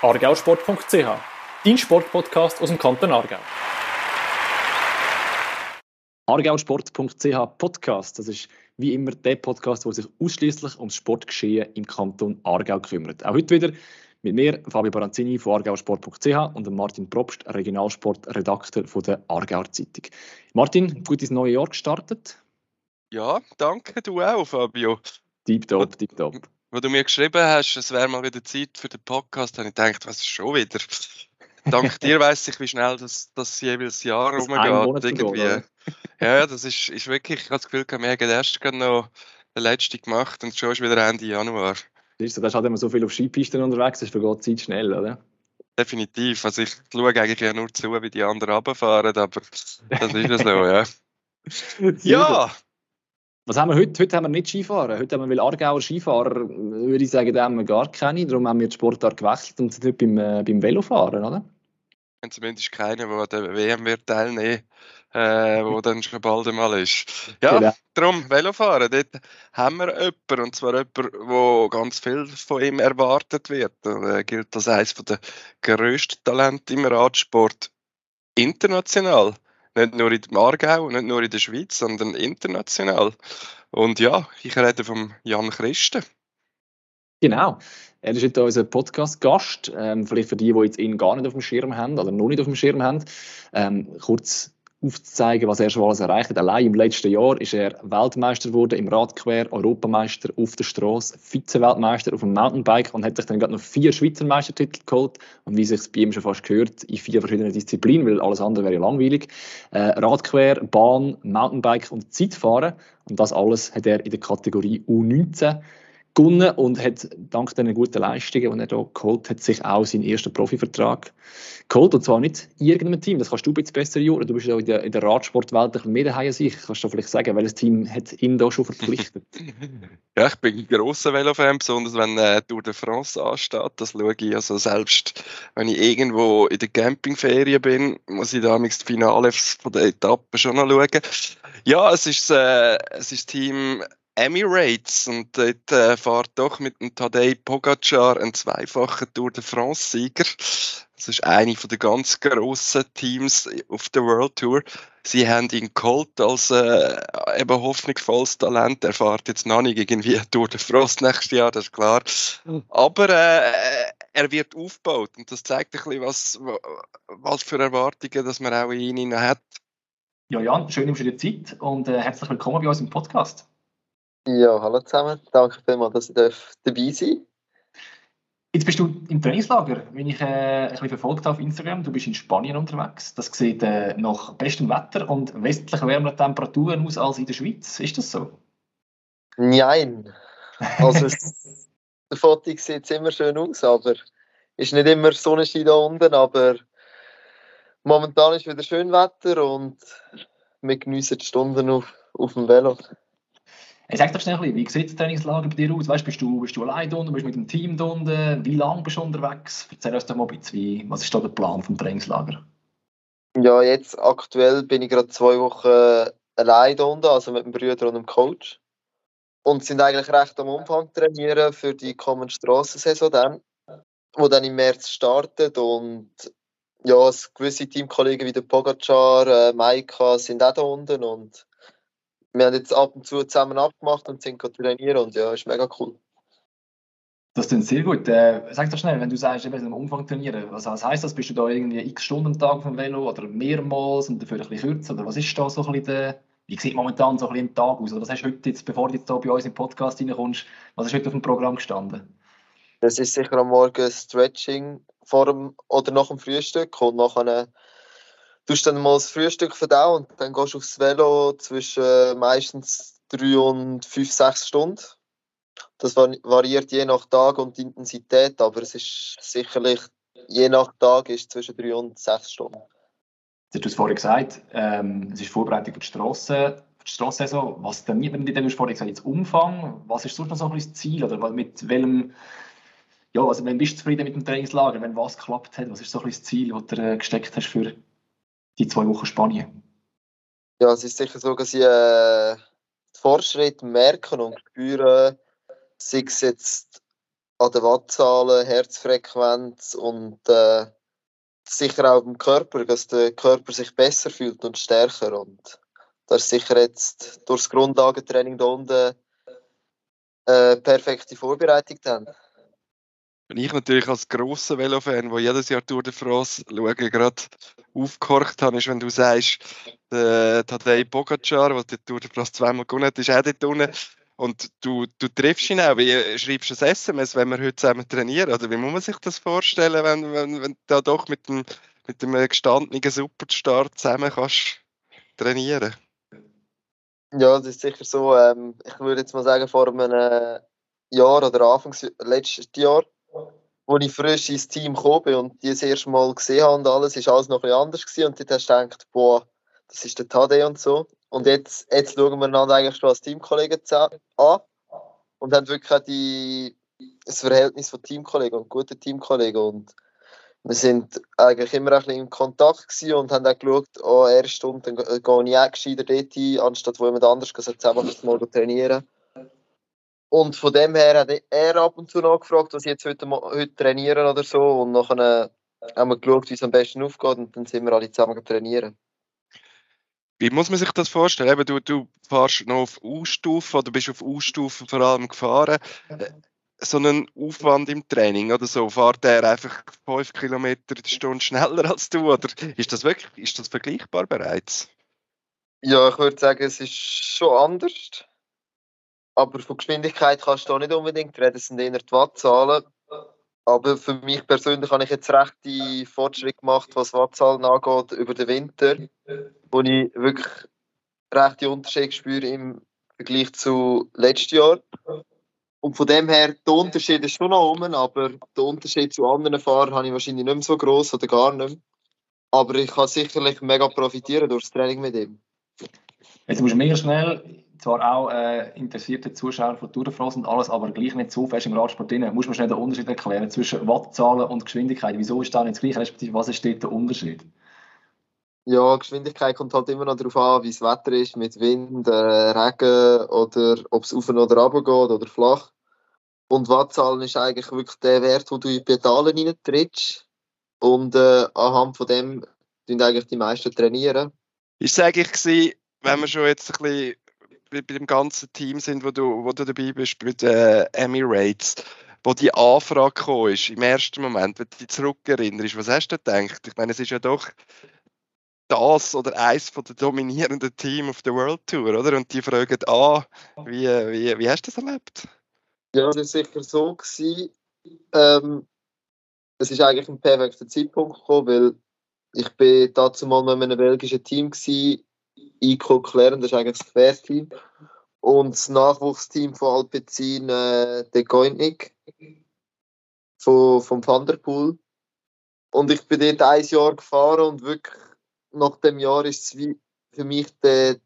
argausport.ch, dein Sportpodcast aus dem Kanton Aargau. argausport.ch Podcast, das ist wie immer der Podcast, der sich ausschließlich ums Sportgeschehen im Kanton Aargau kümmert. Auch heute wieder mit mir, Fabio Baranzini von argausport.ch und Martin Probst, Regionalsportredakteur von der Aargauer Zeitung. Martin, gut ins neue Jahr gestartet? Ja, danke, du auch, Fabio. Tipptopp, tipptopp. Wo du mir geschrieben hast, es wäre mal wieder Zeit für den Podcast, habe ich gedacht, was ist schon wieder? Dank dir weiß ich, wie schnell das, das jeweils Jahr das rumgeht. Irgendwie. Vergehen, ja, das ist, ist wirklich, ich habe das Gefühl, wir haben erst noch den letzten gemacht und schon ist wieder Ende Januar. Ist so, das ist halt immer so viel auf Skipisten unterwegs, das vergeht Zeit schnell, oder? Definitiv. Also ich schaue eigentlich ja nur zu, wie die anderen runterfahren, aber das ist ja so, ja. ja! Was haben wir heute? Heute haben wir nicht Skifahren. Heute haben wir, weil Aargauer Skifahrer, würde ich sagen, da haben wir gar keine. Darum haben wir die Sportart gewechselt und sind heute beim, äh, beim Velofahren, oder? Und zumindest keiner, der an der WM wird teilnehmen äh, wo dann schon bald einmal ist. Ja, genau. darum Velofahren, dort haben wir jemanden, und zwar jemanden, wo ganz viel von ihm erwartet wird. Er gilt als eines der grössten Talente im Radsport international. Nicht nur in Aargau, nicht nur in der Schweiz, sondern international. Und ja, ich rede von Jan Christen. Genau. Er ist heute unser Podcast-Gast. Ähm, vielleicht für die, die jetzt ihn gar nicht auf dem Schirm haben oder noch nicht auf dem Schirm haben. Ähm, kurz aufzuzeigen, was er schon alles erreicht hat. Allein im letzten Jahr ist er Weltmeister geworden im Radquer, Europameister auf der Straße, Vize-Weltmeister auf dem Mountainbike und hat sich dann gerade noch vier Schweizer Meistertitel geholt. Und wie sich bei ihm schon fast gehört, in vier verschiedenen Disziplinen, weil alles andere wäre ja langweilig. Äh, Radquer, Bahn, Mountainbike und Zeitfahren. Und das alles hat er in der Kategorie U19 gewonnen und hat dank den guten Leistungen, die er hier geholt hat, sich auch seinen ersten Profivertrag geholt. Und zwar nicht in irgendeinem Team. Das kannst du ein besser, Jura. Du bist ja in der, in der Radsportwelt ein bisschen mehr daheim als ich. Kannst du vielleicht sagen, welches Team hat ihn da schon verpflichtet? ja, ich bin ein grosser Velofan, besonders wenn äh, Tour de France ansteht. Das schaue ich also selbst, wenn ich irgendwo in der Campingferien bin, muss ich da das Finale von der Etappe schon noch schauen. Ja, es ist, äh, es ist Team Emirates und dort äh, fährt doch mit dem Tadej Pogacar ein zweifacher Tour de France-Sieger. Das ist eine von den ganz grossen Teams auf der World Tour. Sie haben ihn geholt als äh, eben hoffnungsvolles Talent. Er fährt jetzt noch nicht irgendwie Tour de France nächstes Jahr, das ist klar. Aber äh, er wird aufgebaut und das zeigt ein bisschen, was, was für Erwartungen dass man auch in ihn hat. Ja, Jan, schön für die Zeit und äh, herzlich willkommen bei uns im Podcast. Ja, hallo zusammen. Danke vielmals, dass ich dabei sein. Jetzt bist du im Trainingslager, wenn ich äh, ein bisschen verfolgt habe auf Instagram. Du bist in Spanien unterwegs. Das sieht äh, nach bestem Wetter und westlich wärmeren Temperaturen aus als in der Schweiz. Ist das so? Nein. Also, der Foto sieht immer schön aus, aber ist nicht immer Sonnenschein da unten. Aber momentan ist wieder schön Wetter und wir genießen die Stunden auf, auf dem Velo. Hey, sag doch schnell, wie sieht das Trainingslager bei dir aus? Weißt, bist, du, bist du allein unten, bist du mit dem Team unten? Wie lange bist du unterwegs? Erzähl uns doch mal ein bisschen, was ist da der Plan vom Trainingslager? Ja, jetzt aktuell bin ich gerade zwei Wochen allein unten, also mit dem Bruder und dem Coach. Und sind eigentlich recht am Umfang trainieren für die kommende Strassensaison dann, wo dann im März startet und ja, gewisse Teamkollegen wie der Pogacar, äh, Maika sind auch da unten und wir haben jetzt ab und zu zusammen abgemacht und sind trainieren und ja, ist mega cool. Das klingt sehr gut. Äh, sag doch schnell, wenn du sagst, wir im Umfang trainieren, was, was heisst das? Bist du da irgendwie x Stunden am Tag vom Velo oder mehrmals und dafür ein bisschen kürzer? Oder was ist da so ein bisschen der, wie sieht momentan so ein bisschen Tag aus? Oder was hast du heute jetzt, bevor du jetzt hier bei uns im Podcast reinkommst, was ist heute auf dem Programm gestanden? Das ist sicher am Morgen Stretching vor dem oder nach dem Frühstück und nachher tust dann mal das Frühstück verdauen und dann gehst du aufs Velo zwischen äh, meistens drei und fünf, sechs Stunden. Das variiert je nach Tag und Intensität, aber es ist sicherlich je nach Tag ist zwischen drei und sechs Stunden. Du hast es vorhin gesagt, ähm, es ist Vorbereitung für die die Strassensaison. Was trainiert man denn? Du hast vorhin gesagt, jetzt Umfang. Was ist sonst noch so ein Ziel? Oder mit welchem, ja, also wenn bist du zufrieden mit dem Trainingslager, wenn was geklappt hat? Was ist so ein Ziel, das du äh, gesteckt hast für die zwei Wochen Spanien? Ja, es ist sicher so, dass ich äh, Fortschritt merken und spüren, sei es jetzt an den Wattzahlen, Herzfrequenz und äh, sicher auch im Körper, dass der Körper sich besser fühlt und stärker. Und das ist sicher jetzt durch das Grundlagentraining da unten äh, perfekte Vorbereitung dann. Wenn ich natürlich als grosser Velofan, der jedes Jahr Tour de France schaue, gerade aufgehorcht habe, ist, wenn du sagst, der Tadej Pogacar, der die Tour de France zweimal gewonnen hat, ist auch dort unten. Und du, du triffst ihn auch. Wie schreibst du ein SMS, wenn wir heute zusammen trainieren? Oder wie muss man sich das vorstellen, wenn, wenn, wenn du da doch mit dem, mit dem gestandenen Superstar zusammen kannst trainieren? Ja, das ist sicher so. Ähm, ich würde jetzt mal sagen, vor einem Jahr oder Anfangs letztes Jahr als ich frisch ins Team gekommen und die das erste Mal gesehen habe und alles, ist alles noch ein anders gewesen. Und dort hast du gedacht, boah, das ist der Tade und so. Und jetzt, jetzt schauen wir einander eigentlich schon als Teamkollegen an und haben wirklich auch die, das Verhältnis von Teamkollegen und guten Teamkollegen. Und wir sind eigentlich immer ein bisschen in Kontakt gewesen und haben auch geschaut, oh, er ist Stunde, gehe ich auch gescheiter dort hin, anstatt wo jemand anders zusammen mal trainieren. Und von dem her hat er ab und zu nachgefragt, was ich jetzt heute, heute trainieren oder so. Und nachher haben wir geschaut, wie es am besten aufgeht und dann sind wir alle zusammen trainieren. Wie muss man sich das vorstellen? Eben, du, du fährst noch auf U-Stufe oder bist auf U-Stufe vor allem gefahren. Äh, so einen Aufwand im Training oder so, fährt der einfach fünf Kilometer in der Stunde schneller als du? Oder ist das wirklich ist das vergleichbar bereits? Ja, ich würde sagen, es ist schon anders. Aber von Geschwindigkeit kannst du auch nicht unbedingt reden, es sind eher die Wattzahlen. Aber für mich persönlich habe ich jetzt recht die Fortschritte gemacht, was Wattzahlen angeht, über den Winter, wo ich wirklich recht die Unterschiede spüre im Vergleich zu letztes Jahr. Und von dem her, der Unterschied ist schon noch rum, aber der Unterschied zu anderen Fahrern habe ich wahrscheinlich nicht mehr so groß oder gar nicht mehr. Aber ich kann sicherlich mega profitieren durch das Training mit ihm. Jetzt musst du mega schnell zwar auch äh, interessierte Zuschauer von Tour de France und alles, aber gleich nicht so fest im Radsport drin. Muss man schnell den Unterschied erklären zwischen Wattzahlen und Geschwindigkeit? Wieso ist da nicht das gleiche? Respektive, was ist dort der Unterschied? Ja, Geschwindigkeit kommt halt immer noch darauf an, wie das Wetter ist, mit Wind, äh, Regen oder ob es auf oder runter geht oder flach. Und Wattzahlen ist eigentlich wirklich der Wert, wo du in die Pedale reintrittst. Und äh, anhand von dem tun eigentlich die meisten trainieren. Ist es eigentlich wenn wir schon jetzt ein bisschen bei, bei dem ganzen Team sind, wo du, wo du dabei bist, mit äh, Emirates, wo die Anfrage gekommen ist, im ersten Moment, wenn du dich zurückerinnerst, was hast du gedacht? Ich meine, es ist ja doch das oder eins von der dominierenden Team auf der World Tour, oder? Und die fragen an, wie, wie, wie hast du das erlebt? Ja, das war sicher so. Gewesen. Ähm, es ist eigentlich ein perfekter Zeitpunkt gekommen, weil ich bin dazu mal in einem belgischen Team gewesen, Ico Klären, das ist eigentlich das Querteam. Und das Nachwuchsteam von Alpecin, äh, der Goinik, von, vom Vanderpool. Und ich bin dort ein Jahr gefahren und wirklich nach dem Jahr ist es für mich die,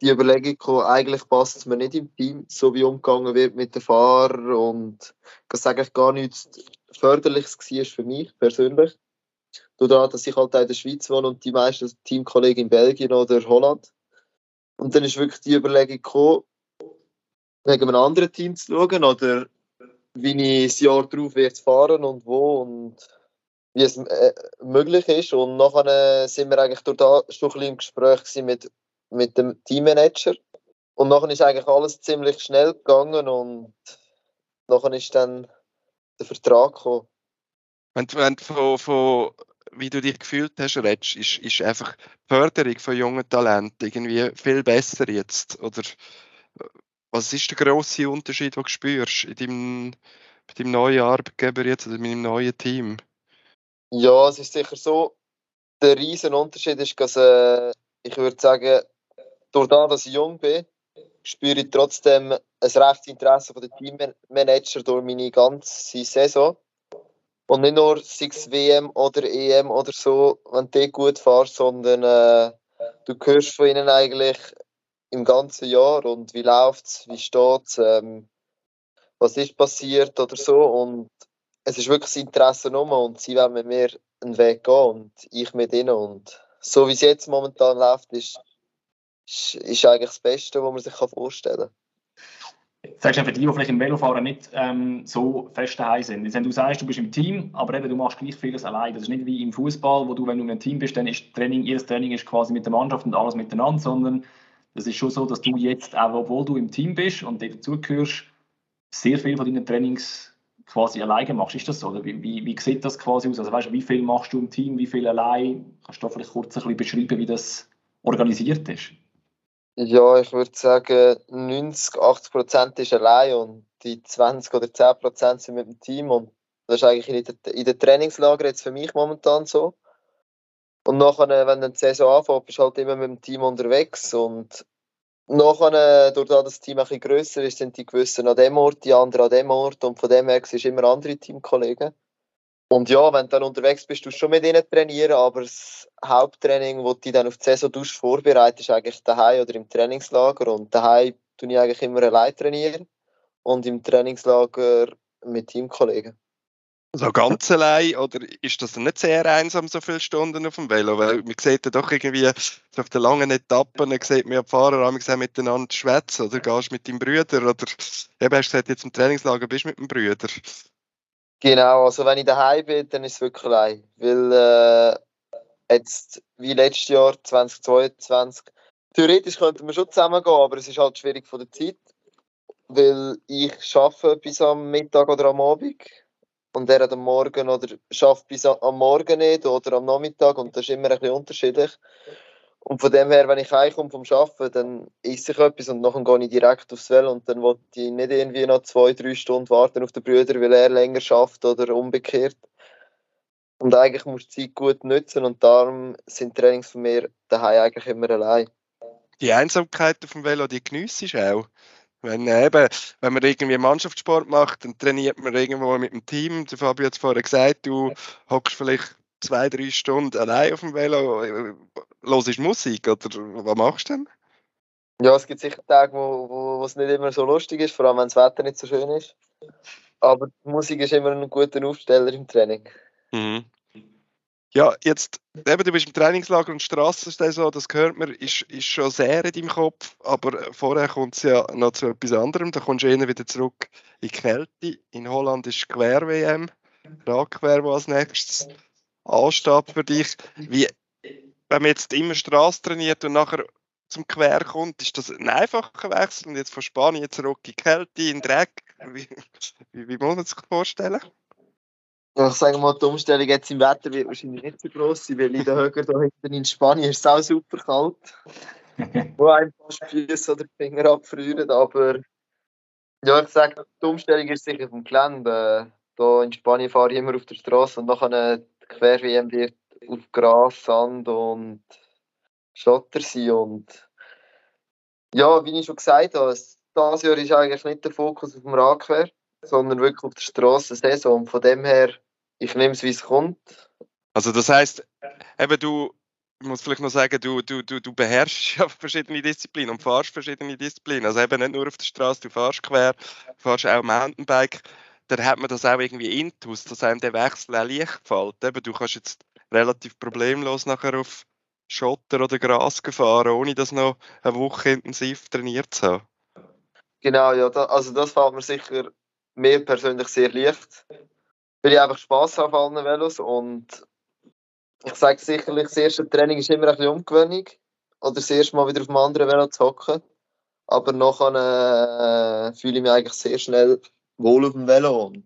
die Überlegung gekommen, eigentlich passt es mir nicht im Team, so wie umgegangen wird mit den Fahrern und das eigentlich gar nichts Förderliches war für mich persönlich. Dadurch, dass ich halt auch in der Schweiz wohne und die meisten Teamkollegen in Belgien oder Holland. Und dann ist wirklich die Überlegung gekommen, wegen einem anderen Team zu schauen oder wie ich das Jahr darauf werde fahren und wo und wie es äh, möglich ist. Und nachher sind wir eigentlich durch da schon ein bisschen im Gespräch mit, mit dem Teammanager. Und nachher ist eigentlich alles ziemlich schnell gegangen und nachher ist dann der Vertrag gekommen. Wenn, wenn von, von wie du dich gefühlt hast, redest, ist, ist einfach die Förderung von jungen Talenten irgendwie viel besser jetzt? Oder was ist der grosse Unterschied, den du spürst in deinem, bei deinem neuen Arbeitgeber jetzt oder mit deinem neuen Team? Ja, es ist sicher so. Der riesen Unterschied ist, dass äh, ich würde sagen, durch das, dass ich jung bin, spüre ich trotzdem ein rechtes Interesse von den Teammanager durch meine ganze Saison. Und nicht nur sei es WM oder EM oder so, wenn du gut fährst, sondern äh, du hörst von ihnen eigentlich im ganzen Jahr und wie läuft es, wie steht es, ähm, was ist passiert oder so. Und es ist wirklich das Interesse um und sie wollen mit mir einen Weg gehen und ich mit ihnen. Und so wie es jetzt momentan läuft, ist, ist, ist eigentlich das Beste, was man sich vorstellen kann. Sagst für die, die vielleicht im Velofahren nicht ähm, so fest daheim sind. Jetzt, wenn du sagst, du bist im Team, aber eben, du machst gleich vieles allein. Das ist nicht wie im Fußball, wo du, wenn du in einem Team bist, dann ist Training, jedes Training ist quasi mit der Mannschaft und alles miteinander, sondern das ist schon so, dass du jetzt, auch obwohl du im Team bist und dazugehörst, sehr viel von deinen Trainings quasi alleine machst. Ist das so? Oder wie, wie, wie sieht das quasi aus? Also weißt, wie viel machst du im Team, wie viel allein? Kannst du vielleicht kurz ein bisschen beschreiben, wie das organisiert ist? Ja, ich würde sagen, 90, 80 Prozent ist allein und die 20 oder 10 Prozent sind mit dem Team. Und das ist eigentlich in den, in den Trainingslagern jetzt für mich momentan so. Und nachher, wenn dann die Saison anfängt, bist du halt immer mit dem Team unterwegs. Und nachher, durch das das Team ein bisschen grösser ist, sind die gewissen an dem Ort, die anderen an dem Ort. Und von dem her siehst du immer andere Teamkollegen. Und ja, wenn du dann unterwegs bist, du schon mit ihnen trainieren, aber das Haupttraining, das du dann auf die Saison tust, vorbereitet, ist eigentlich daheim oder im Trainingslager. Und daheim tue ich eigentlich immer allein trainieren und im Trainingslager mit Teamkollegen. So ganz allein, oder ist das nicht sehr einsam, so viele Stunden auf dem Velo? Weil man sieht ja doch irgendwie, so auf den langen Etappen, sieht man ja die Fahrer auch miteinander schwätzen, oder gehst mit deinem Bruder, oder eben hast du gesagt, jetzt im Trainingslager bist du mit dem Bruder. Genau, also wenn ich daheim bin, dann ist es wirklich allein. Weil äh, jetzt, wie letztes Jahr, 2022, theoretisch könnten wir schon zusammengehen, aber es ist halt schwierig von der Zeit. Weil ich arbeite bis am Mittag oder am Abend und er hat am Morgen oder schafft bis am Morgen nicht oder am Nachmittag und das ist immer ein bisschen unterschiedlich. Und von dem her, wenn ich heimkomme vom Arbeiten, dann esse ich etwas und nachher gehe ich direkt aufs Velo und dann wollte ich nicht irgendwie noch zwei, drei Stunden warten auf den Brüder, weil er länger schafft oder umgekehrt. Und eigentlich muss die Zeit gut nutzen und darum sind Trainings von mir daheim eigentlich immer allein. Die Einsamkeit auf dem Velo, die geniesse ich auch. Wenn, eben, wenn man irgendwie Mannschaftssport macht, dann trainiert man irgendwo mit dem Team. Der Fabio hat es vorher gesagt, du hockst vielleicht zwei, drei Stunden allein auf dem Velo, hörst Musik oder was machst du denn? Ja, es gibt sicher Tage, wo, wo, wo es nicht immer so lustig ist, vor allem wenn das Wetter nicht so schön ist. Aber die Musik ist immer ein guter Aufsteller im Training. Mhm. Ja, jetzt, eben, du bist im Trainingslager und Straßensaison, das gehört mir, ist, ist schon sehr in deinem Kopf, aber vorher kommt es ja noch zu etwas anderem, da kommst du eher wieder zurück in die Kälte. In Holland ist Quer-WM, Radquer, wo als nächstes ansteht für dich. Wie, wenn man jetzt immer Straße trainiert und nachher zum Quer kommt, ist das ein einfacher Wechsel? Und jetzt von Spanien zurück in die Kälte, in Dreck. Wie, wie, wie muss man sich das vorstellen? Ich sage mal, die Umstellung jetzt im Wetter wird wahrscheinlich nicht so groß sein, weil in der Höhe da hinten in Spanien ist es auch super kalt. wo einem fast die Füße oder die Finger abfrieren. Aber ja, ich sage, die Umstellung ist sicher vom Gelände. Hier in Spanien fahre ich immer auf der Straße und nachher Quer-WM wird auf Gras, Sand und Schotter sein. Und ja, wie ich schon gesagt habe, dieses Jahr ist eigentlich nicht der Fokus auf dem Radquer, sondern wirklich auf der Strassensaison. Und von dem her, ich nehme es, wie es kommt. Also das heißt, eben du, ich muss vielleicht noch sagen, du, du, du, du beherrschst ja verschiedene Disziplinen und fahrst verschiedene Disziplinen. Also eben nicht nur auf der Straße, du fährst quer, du fährst auch Mountainbike dann hat man das auch irgendwie intus, dass einem der Wechsel auch leicht fällt. Eben, du kannst jetzt relativ problemlos nachher auf Schotter oder Gras gefahren, ohne das noch eine Woche intensiv trainiert zu haben. Genau, ja, da, also das fällt mir sicher mir persönlich sehr leicht. Weil ich einfach Spass habe auf allen Velos und ich sage sicherlich, das erste Training ist immer ein bisschen Umgewöhnung oder das erste Mal wieder auf einem anderen Velo zu hocken. Aber nachher äh, fühle ich mich eigentlich sehr schnell wohl auf dem Velo. Und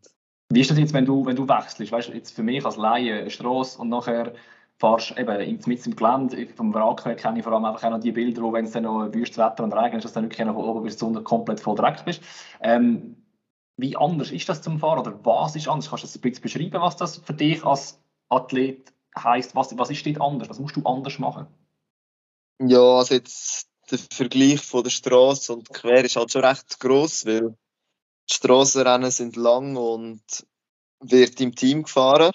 Wie ist das jetzt, wenn du, wenn du wechselst? Weißt du, jetzt für mich als Laie eine Straße und nachher fahrst eben mit im Gelände. Vom Wrack kenne ich vor allem einfach auch noch die Bilder, wo wenn es dann noch wüstes Wetter und Regen ist, dass du dann wirklich von oben bis zu komplett voll Dreck bist. Ähm, wie anders ist das zum Fahren oder was ist anders? Kannst du das ein bisschen beschreiben, was das für dich als Athlet heisst? Was, was ist dort anders? Was musst du anders machen? Ja, also jetzt der Vergleich von der Straße und Quer ist halt schon recht groß, weil die Strassenrennen sind lang und wird im Team gefahren.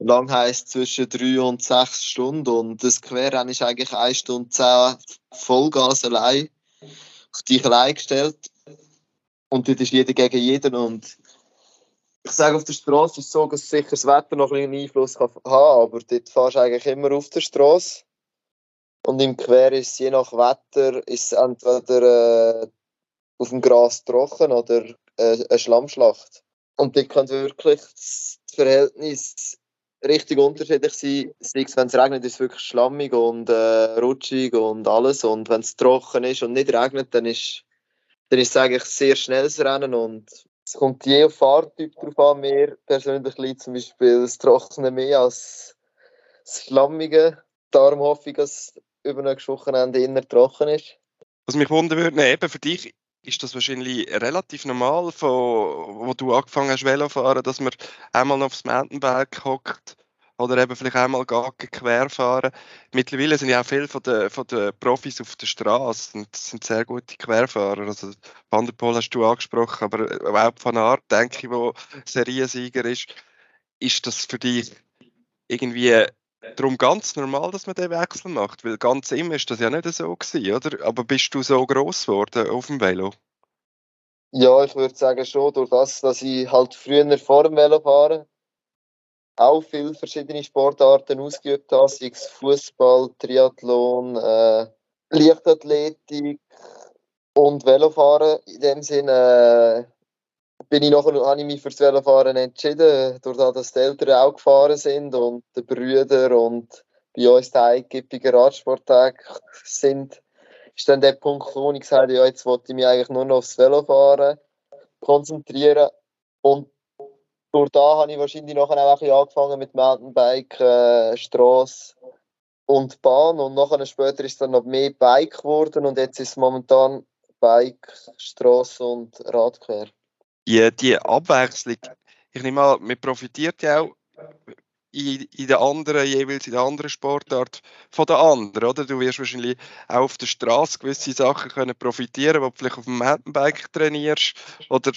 Lang heisst zwischen drei und sechs Stunden und das Querrennen ist eigentlich eine Stunde zehn Vollgas allein, auf dich allein gestellt. Und dort ist jeder gegen jeden und ich sage, auf der Straße ist es so, dass sicher das Wetter noch einen Einfluss kann haben aber dort fahrst du eigentlich immer auf der Straße. Und im Quer ist es je nach Wetter ist entweder äh, auf dem Gras trocken oder äh, eine Schlammschlacht. Und dort kann wirklich das Verhältnis richtig unterschiedlich sein. Sei es, wenn es regnet, ist es wirklich schlammig und äh, rutschig und alles. Und wenn es trocken ist und nicht regnet, dann ist, dann ist es eigentlich sehr schnelles Rennen und es kommt je auf Fahrtyp drauf an. Mir persönlich liegt zum Beispiel das Trockene mehr als das Schlammige. Darum hoffe ich, dass über ein Wochenende inner trocken ist. Was mich wundern würde, eben für dich ist das wahrscheinlich relativ normal, von wo du angefangen hast Velofahren, dass man einmal aufs Mountainbike hockt oder eben vielleicht einmal gar quer fahren. Mittlerweile sind ja auch viele von den, von den Profis auf der Straße und sind sehr gute Querfahrer. Also Van der Poel hast du angesprochen, aber auch Van Aert, denke ich, wo Seriensieger ist. Ist das für dich irgendwie darum ganz normal, dass man den Wechsel macht, weil ganz immer ist das ja nicht so gewesen, oder? Aber bist du so groß geworden auf dem Velo? Ja, ich würde sagen schon, durch das, dass ich halt früher vor dem Velofahren auch viele verschiedene Sportarten ausgeübt habe, sei es Fußball, Triathlon, äh, Leichtathletik und Velofahren. In dem Sinne äh, bin ich nachher, habe ich mich fürs Velofahren entschieden, durch das, dass die Eltern auch gefahren sind und die Brüder und bei uns die eingippigen Radsporttage sind, ist dann der Punkt wo ich gesagt habe, ja, jetzt wollte ich mich eigentlich nur noch aufs Velofahren konzentrieren. Und durch da habe ich wahrscheinlich nachher auch ein angefangen mit Mountainbike, äh, Straße und Bahn. Und nachher später ist dann noch mehr Bike geworden und jetzt ist es momentan Bike, Straße und Radquer die, die Abwechslung, ich nehme mal, man profitiert ja auch in, in der anderen, jeweils in der anderen Sportart von der anderen, oder? Du wirst wahrscheinlich auch auf der Straße gewisse Sachen können profitieren, wo du vielleicht auf dem Mountainbike trainierst, oder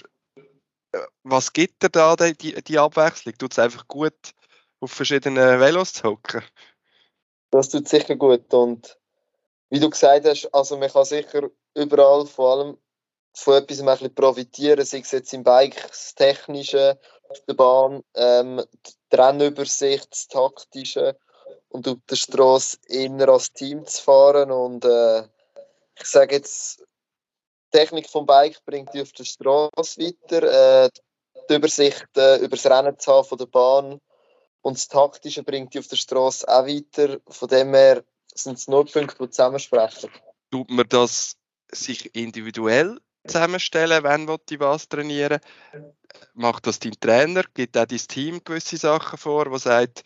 äh, was gibt dir da die, die Abwechslung? Tut es einfach gut, auf verschiedenen Velos zu hocken? Das tut sicher gut und wie du gesagt hast, also man kann sicher überall, vor allem von etwas ein bisschen profitieren, sei es jetzt im Bike, das Technische auf der Bahn, ähm, die Rennübersicht, das Taktische und auf der Straße eher als Team zu fahren. Und äh, ich sage jetzt, die Technik vom Bike bringt dich auf der Straße weiter, äh, die Übersicht äh, über das Rennen zu haben von der Bahn und das Taktische bringt dich auf der Straße auch weiter. Von dem her sind es nur Punkte, die zusammensprechen. Tut man das sich individuell zusammenstellen, wenn ich was trainieren Macht das dein Trainer? Gibt auch dein Team gewisse Sachen vor, wo sagt,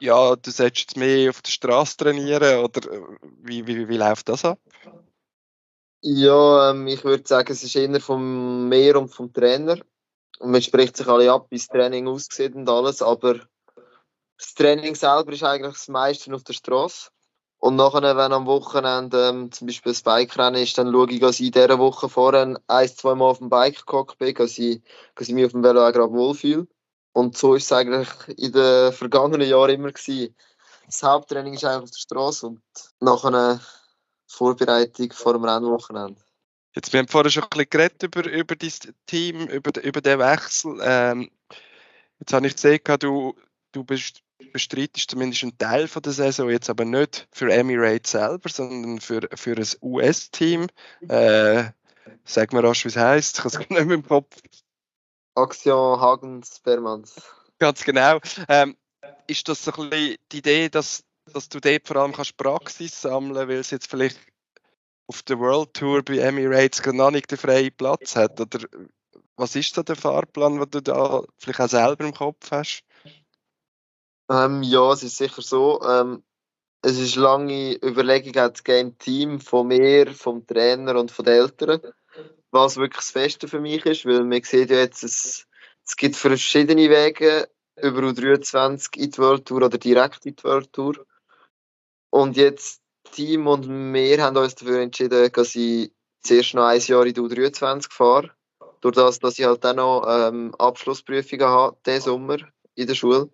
ja, du solltest jetzt mehr auf der Straße trainieren oder äh, wie, wie, wie läuft das ab? Ja, ähm, ich würde sagen, es ist eher vom Meer und vom Trainer. Und man spricht sich alle ab, wie das Training aussieht und alles, aber das Training selber ist eigentlich das meiste auf der Straße. Und nachher, wenn am Wochenende ähm, zum Beispiel das Bike-Rennen ist, dann schaue ich, dass ich in dieser Woche vorher ein, zwei Mal auf dem Bike gehockt bin, dass ich, dass ich mich auf dem Velo auch gerade wohlfühle. Und so ist es eigentlich in den vergangenen Jahren immer gewesen. Das Haupttraining ist eigentlich auf der Straße und nachher eine Vorbereitung vor dem Rennwochenende. Jetzt, wir haben vorhin schon ein bisschen geredet über, über dein Team, über, über den Wechsel. Ähm, jetzt habe ich gesehen, du, du bist bestreitest zumindest einen Teil von der Saison, jetzt aber nicht für Emirates selber, sondern für, für ein US-Team. Äh, sag mir rasch, wie es heisst, ich habe es nicht mehr im Kopf. Action Hagens Bermans. Ganz genau. Ähm, ist das so ein bisschen die Idee, dass, dass du dort vor allem kannst Praxis sammeln kannst, weil es jetzt vielleicht auf der World Tour bei Emirates noch nicht den freien Platz hat? Oder was ist da der Fahrplan, den du da vielleicht auch selber im Kopf hast? Ähm, ja, es ist sicher so. Ähm, es ist lange Überlegung auch im Team von mir, vom Trainer und von den Eltern, was wirklich das Beste für mich ist, weil man sieht ja jetzt, es, es gibt verschiedene Wege über U23 in die World Tour oder direkt in die World Tour. Und jetzt Team und wir haben uns dafür entschieden, dass ich zuerst noch ein Jahr in die U23 fahre. Durch das, dass ich halt auch noch ähm, Abschlussprüfungen habe, diesen Sommer in der Schule.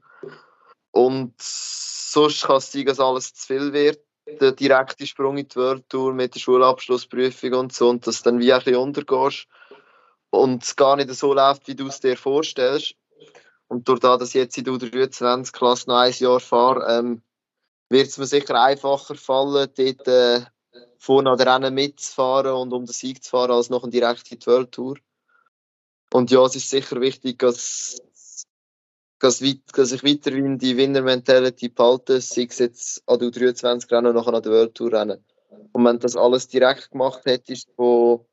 Und sonst kann es sein, dass alles zu viel wird. Der direkte Sprung in die World Tour mit der Schulabschlussprüfung und so, und dass du dann wie ein bisschen untergehst und es gar nicht so läuft, wie du es dir vorstellst. Und durch das, dass ich jetzt in der U23-Klasse noch ein Jahr fahre, ähm, wird es mir sicher einfacher fallen, dort äh, vorne an der Rennen mitzufahren und um den Sieg zu fahren, als noch eine direkte World Tour. Und ja, es ist sicher wichtig, dass, dass, dass ich weiterhin die Winner-Mentality behalte, sei es jetzt an der 23 Rennen und nachher an der World Tour Rennen. Und wenn das alles direkt gemacht hättest, wo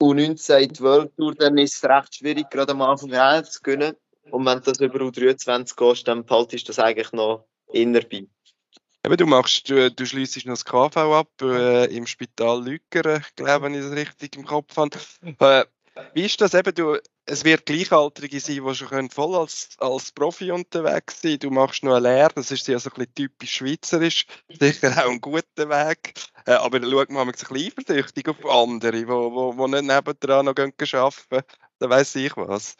U19 in die World Tour, dann ist es recht schwierig, gerade am Anfang zu gewinnen. Und wenn du das über U23 gehst, dann behaltest du das eigentlich noch inner bei. Eben, du machst, du, du schließt noch das KV ab äh, im Spital Lückeren, glaube ich, wenn ich das richtig im Kopf habe. Äh, wie ist das eben, du, es wird Gleichaltrige sein, die schon voll als, als Profi unterwegs sein Du machst noch eine Lehre, das ist ja so ein bisschen typisch schweizerisch, sicher auch ein guter Weg. Äh, aber schaut man ein bisschen eifersüchtig auf andere, die wo, wo, wo nicht nebendran noch arbeiten dann weiss ich was.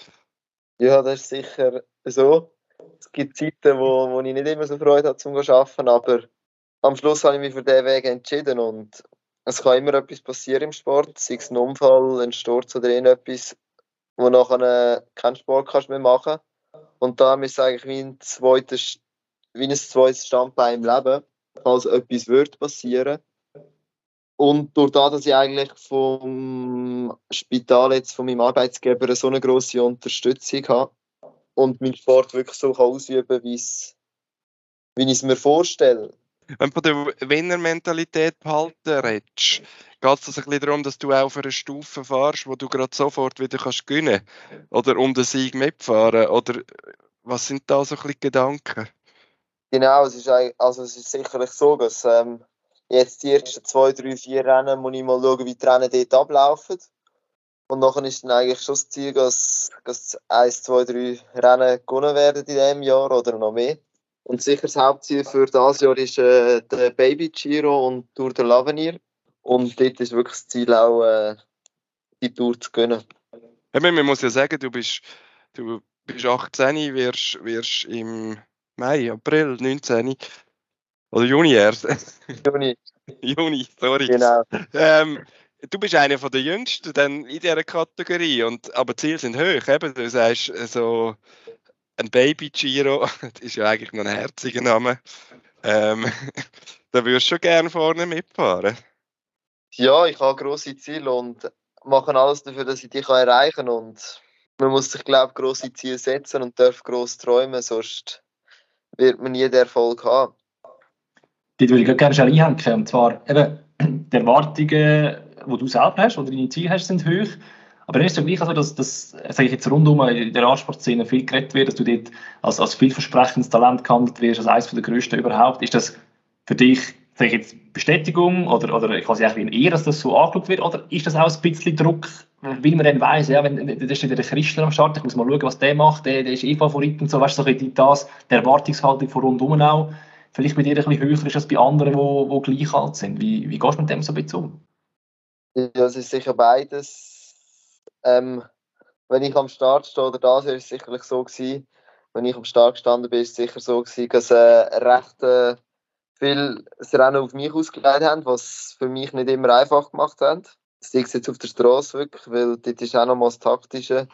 Ja, das ist sicher so es gibt Zeiten, wo, wo ich nicht immer so Freude habe zum Arbeiten, aber am Schluss habe ich mich für diesen Weg entschieden und es kann immer etwas passieren im Sport, sei es ein Unfall, ein Sturz oder irgendetwas, wo nachher keinen Sport kannst mehr machen und da ist es eigentlich wie ein zweites, wie ein zweites Standbein im Leben, falls etwas wird passieren. Und durch das, dass ich eigentlich vom Spital jetzt von meinem Arbeitsgeber so eine große Unterstützung habe, und meinen Sport wirklich so ausüben kann, wie ich es mir vorstelle. Wenn du von der Winnermentalität behalten redest, geht es ein bisschen darum, dass du auf einer Stufe fährst, wo du gerade sofort wieder kannst gewinnen kannst? Oder um den Sieg mitfahren? Oder was sind da so ein bisschen Gedanken? Genau, es ist, also es ist sicherlich so, dass ähm, jetzt die ersten zwei, drei, vier Rennen muss ich mal schauen, wie die Rennen dort ablaufen. Und nachher ist dann eigentlich schon das Ziel, dass, dass 1, 2, 3 Rennen gewonnen werden in diesem Jahr oder noch mehr. Und sicher das Hauptziel für dieses Jahr ist äh, der Baby Giro und Tour de l'Avenir. Und dort ist wirklich das Ziel auch, äh, die Tour zu gewinnen. Ja, man muss ja sagen, du bist, du bist 18, wirst, wirst im Mai, April 19 oder Juni erst. Juni. Juni, sorry. Genau. Ähm, du bist einer der Jüngsten dann in dieser Kategorie, und, aber die Ziele sind hoch. Eben, du sagst, so ein Baby Giro, das ist ja eigentlich noch ein herziger Name. Ähm, da würdest du schon gerne vorne mitfahren. Ja, ich habe grosse Ziele und mache alles dafür, dass ich die erreichen kann. Und man muss sich, glaube ich, grosse Ziele setzen und darf gross träumen, sonst wird man nie den Erfolg haben. Die würde ich gerne schon einhängen. Und zwar eben die Erwartungen wo du selber hast oder deine Ziele hast, sind hoch. Aber dann ist es gleich so, dass, dass sage ich jetzt rundum in der Radsportszene viel geredet wird, dass du dort als, als vielversprechendes Talent gehandelt wirst, als eines der größten überhaupt. Ist das für dich, sage ich jetzt, Bestätigung oder, oder quasi auch wie ein Ehr, dass das so angeschaut wird? Oder ist das auch ein bisschen Druck, weil man dann weiss, ja, wenn, da ist der Christian am Start, ich muss mal schauen, was der macht, der, der ist eh Favorit und so, weißt du, so ein das, der Erwartungshaltung von rundum auch, vielleicht bei dir ein bisschen höher ist als bei anderen, die gleich alt sind. Wie, wie gehst du mit dem so ein bisschen um? Ja, es ist sicher beides. Ähm, wenn ich am Start stehe, oder das ist es sicherlich so gewesen, wenn ich am Start gestanden bin, ist es sicher so gewesen, dass äh, recht äh, viel das Rennen auf mich ausgelegt haben, was für mich nicht immer einfach gemacht haben. Das ist jetzt auf der Straße wirklich, weil dort ist auch noch das Taktische,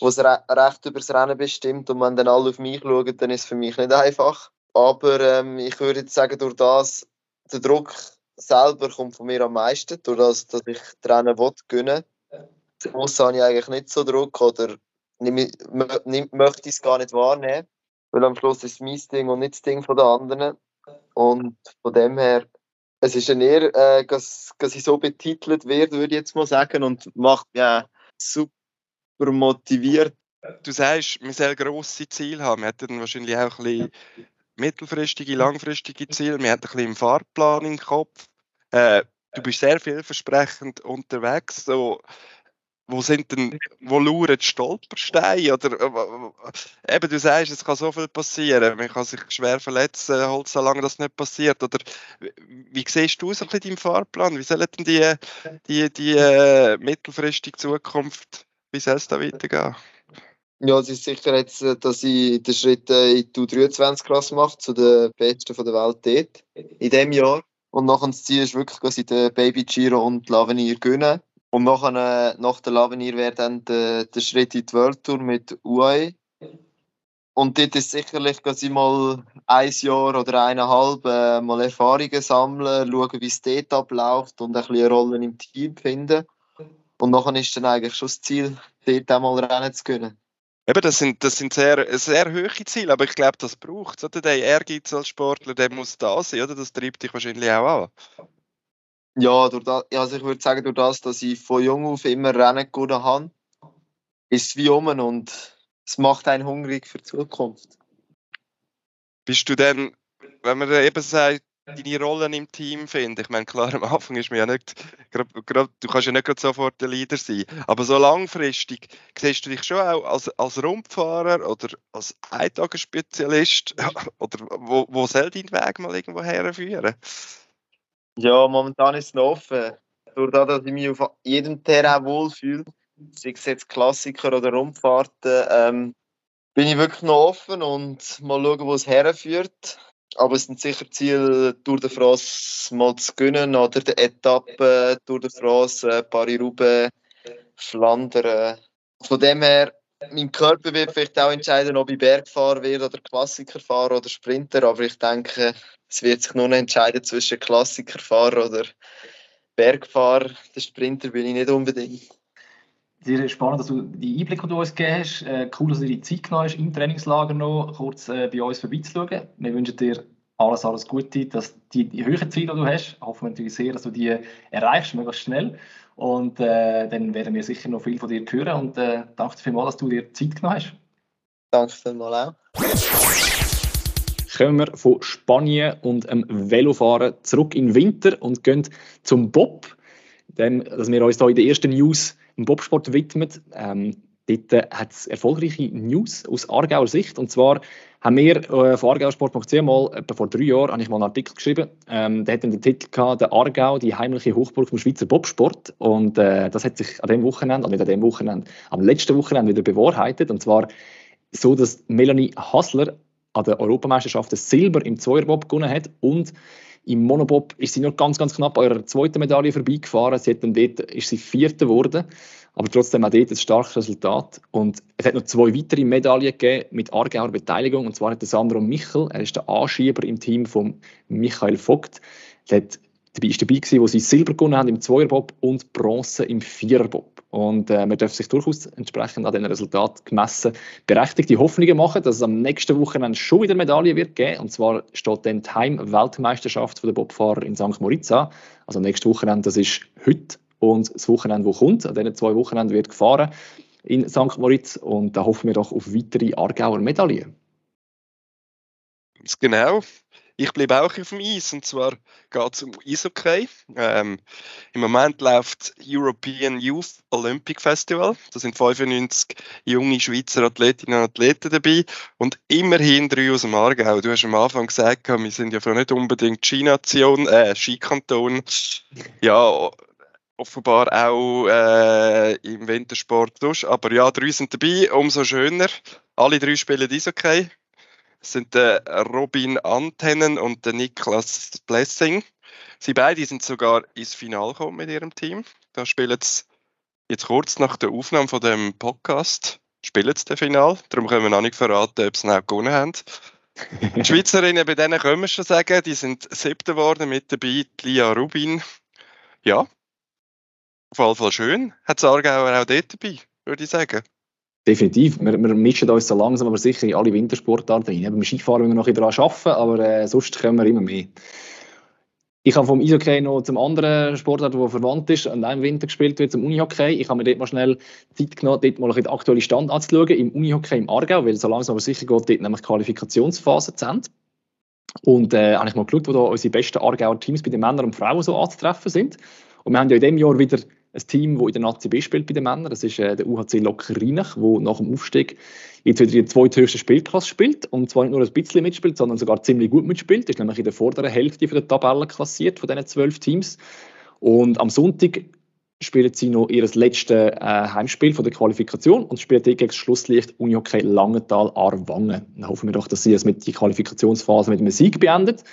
was re recht über das Rennen bestimmt und wenn dann alle auf mich schauen, dann ist es für mich nicht einfach. Aber ähm, ich würde jetzt sagen, durch das, der Druck selber kommt von mir am meisten, durch das, dass ich die Rennen will, gewinnen Sonst habe ich eigentlich nicht so Druck oder möchte es gar nicht wahrnehmen, weil am Schluss ist es mein Ding und nicht das Ding den anderen. Und von dem her, es ist eine Ehre, äh, dass, dass ich so betitelt werde, würde ich jetzt mal sagen, und macht mich ja, super motiviert. Du sagst, man soll grosse Ziele haben. Wir hätten wahrscheinlich auch ein bisschen mittelfristige, langfristige Ziele. Wir haben ein bisschen Fahrplan im Kopf. Äh, du bist sehr vielversprechend unterwegs. So, wo sind denn, wo lauern die Stolpersteine? Oder äh, eben, du sagst, es kann so viel passieren. Man kann sich schwer verletzen, halt, solange das nicht passiert. Oder wie siehst du so ein bisschen deinen Fahrplan? Wie soll denn die, die, die äh, mittelfristige Zukunft, wie soll es da weitergehen? Ja, es ist sicher jetzt, äh, dass ich den Schritt äh, in die U23-Klasse mache, zu den Besten der Welt dort, in diesem Jahr. Und nachher das Ziel ist wirklich, dass ich den Baby Giro und Lavenier gönne. Und nachher, äh, nach der Lavenier wäre dann der, der Schritt in die World Tour mit UAE. Und dort ist sicherlich, dass mal ein Jahr oder eineinhalb äh, mal Erfahrungen sammeln, schauen, wie es dort abläuft und ein bisschen Rollen im Team finden. Und nachher ist dann eigentlich schon das Ziel, dort einmal Rennen zu können. Eben, das sind, das sind sehr, sehr hohe Ziele, aber ich glaube, das braucht es. Der Ehrgeiz als Sportler, der muss da sein, oder? Das treibt dich wahrscheinlich auch an. Ja, durch das, also ich würde sagen, durch das, dass ich von jung auf immer Rennen gewonnen habe, ist es wie um und es macht einen hungrig für die Zukunft. Bist du denn, wenn man eben sagt, deine Rollen im Team finden? Ich meine, klar, am Anfang ist mir ja nicht, grad, grad, du kannst ja nicht sofort der Leader sein, aber so langfristig siehst du dich schon auch als, als Rundfahrer oder als Eintagesspezialist oder wo, wo soll dein Weg mal irgendwo herführen? Ja, momentan ist es noch offen. Durch das, dass ich mich auf jedem Terrain wohlfühle, sei es jetzt Klassiker oder Rundfahrten, ähm, bin ich wirklich noch offen und mal schauen, wo es herführt. Aber es sind sicher Ziele, Tour de France mal zu gewinnen oder die Etappe Tour de France, äh, Paris-Roubaix, Flandern. Von dem her, mein Körper wird vielleicht auch entscheiden, ob ich Bergfahrer werde oder Klassikerfahrer oder Sprinter. Aber ich denke, es wird sich nur noch entscheiden zwischen Klassikerfahrer oder Bergfahrer. Der Sprinter bin ich nicht unbedingt. Sehr spannend, dass du die Einblick, die du uns gegeben hast. Äh, cool, dass du dir die Zeit genommen hast, im Trainingslager noch kurz äh, bei uns vorbeizuschauen. Wir wünschen dir alles, alles Gute, dass die, die höheren Ziele, die du hast, hoffen wir natürlich sehr, dass du die erreichst, möglichst schnell. Und äh, dann werden wir sicher noch viel von dir hören. Und äh, danke vielmals, dass du dir Zeit genommen hast. Danke vielmals auch. Kommen wir von Spanien und dem Velofahren zurück in den Winter und gehen zum Bob. Dem, dass wir uns hier in der ersten News dem Bobsport widmet. Ähm, dort hat es erfolgreiche News aus Aargauer Sicht. Und zwar haben wir äh, von aargauersport.ch mal, etwa vor drei Jahren, habe ich mal einen Artikel geschrieben. Ähm, der hat den Titel gehabt, «Der Aargau, die heimliche Hochburg vom Schweizer Bobsport». Und äh, das hat sich an dem Wochenende, also nicht an dem Wochenende, am letzten Wochenende wieder bewahrheitet. Und zwar so, dass Melanie Hassler an der Europameisterschaft das Silber im Zweierbob gewonnen hat und im Monobob ist sie noch ganz, ganz knapp an ihrer zweiten Medaille vorbeigefahren. Sie hat dann dort, ist sie Vierte geworden, aber trotzdem auch dort ein starkes Resultat. Und es hat noch zwei weitere Medaillen gegeben mit Aargauer Beteiligung. Und zwar hat der Sandro Michel, er ist der Anschieber im Team von Michael Vogt. Er hat dabei dabei gewesen, wo sie Silber gewonnen haben im Zweierbob und Bronze im Viererbob. Und äh, man darf sich durchaus entsprechend an diesen Resultat gemessen berechtigte Hoffnungen machen, dass es am nächsten Wochenende schon wieder Medaillen wird geben. Und zwar steht dann die Heim-Weltmeisterschaft der Bobfahrer in St. Moritz an. Also nächstes Wochenende, das ist heute und das Wochenende, das kommt. An diesen zwei Wochenenden wird gefahren in St. Moritz und da hoffen wir doch auf weitere Aargauer Medaillen. Genau. Ich bleibe auch auf dem Eis und zwar geht es um Eishockey. Ähm, Im Moment läuft European Youth Olympic Festival. Da sind 95 junge Schweizer Athletinnen und Athleten dabei und immerhin drei aus dem Aargau. Du hast am Anfang gesagt, wir sind ja nicht unbedingt Ski-Nation, äh, Skikanton. Ja, offenbar auch äh, im Wintersport. Aber ja, drei sind dabei, umso schöner. Alle drei spielen Eishockey sind der Robin Antennen und der Niklas Blessing. Sie beide sind sogar ins Finale gekommen mit ihrem Team. Da spielen sie jetzt kurz nach der Aufnahme von dem Podcast spielen sie das Final. Darum können wir noch nicht verraten, ob sie auch gewonnen haben. Die Schweizerinnen, bei denen können wir schon sagen, die sind siebte geworden mit dabei, Lia Rubin. Ja, auf jeden Fall schön. Hat das Aargauer auch dort dabei, würde ich sagen. Definitiv. Wir, wir, mischen uns so langsam aber sicher in alle Wintersportarten rein. Beim Skifahren müssen wir noch ein bisschen daran arbeiten, aber äh, sonst können wir immer mehr. Ich habe vom Eishockey noch zum anderen Sportart, der verwandt ist, an einem Winter gespielt wird, zum Unihockey. Ich habe mir dort mal schnell Zeit genommen, dort mal den aktuellen Stand anzuschauen, im Unihockey im Aargau, weil so langsam aber sicher geht dort nämlich Qualifikationsphase zu Ende. Und äh, habe ich mal geschaut, wo da unsere besten Aargauer Teams bei den Männern und Frauen so anzutreffen sind. Und wir haben ja in diesem Jahr wieder ein Team, das in der Nazi B spielt bei den Männern. Das ist äh, der UHC Lok Rheinach, der nach dem Aufstieg jetzt wieder die zweithöchste Spielklasse spielt und zwar nicht nur ein bisschen mitspielt, sondern sogar ziemlich gut mitspielt. Ist nämlich in der vorderen Hälfte der Tabelle klassiert von diesen zwölf Teams. Und am Sonntag spielen sie noch ihr letztes äh, Heimspiel von der Qualifikation und spielen gegen das Schlusslicht Unihockey Langenthal Aarwangen. Dann hoffen wir doch, dass sie es mit die Qualifikationsphase mit einem Sieg beendet.